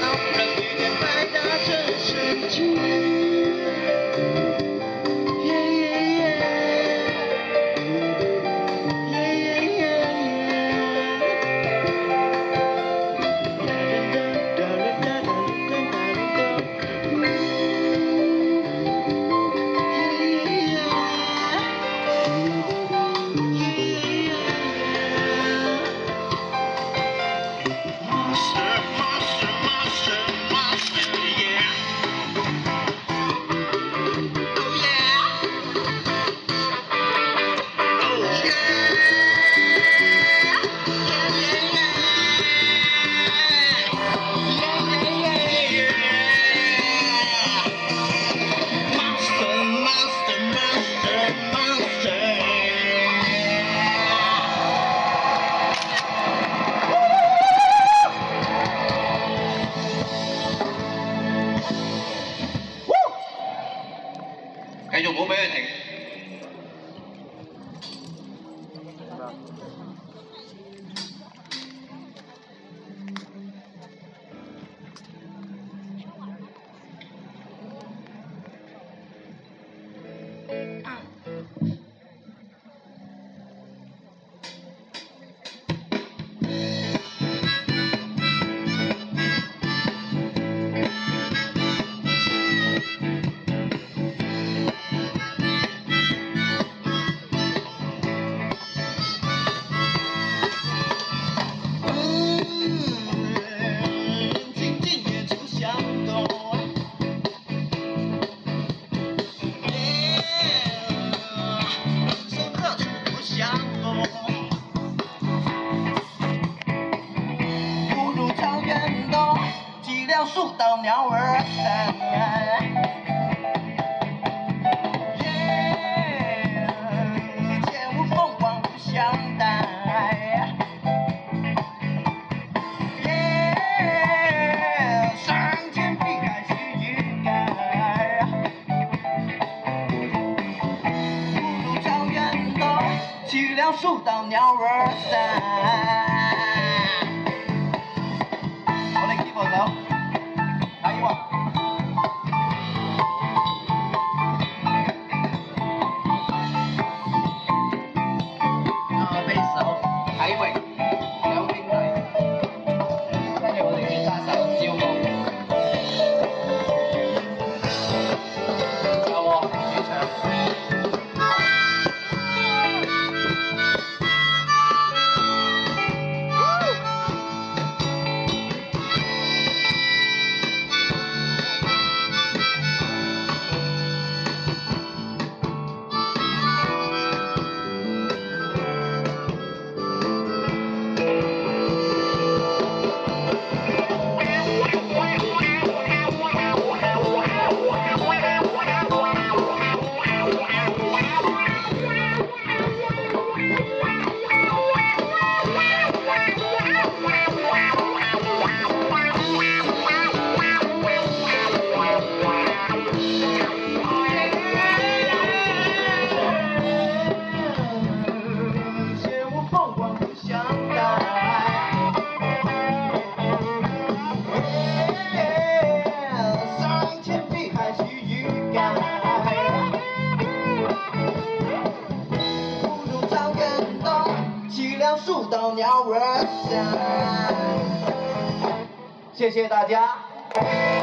让地球带 وبيان 等鸟儿散。树倒鸟儿响。谢谢大家。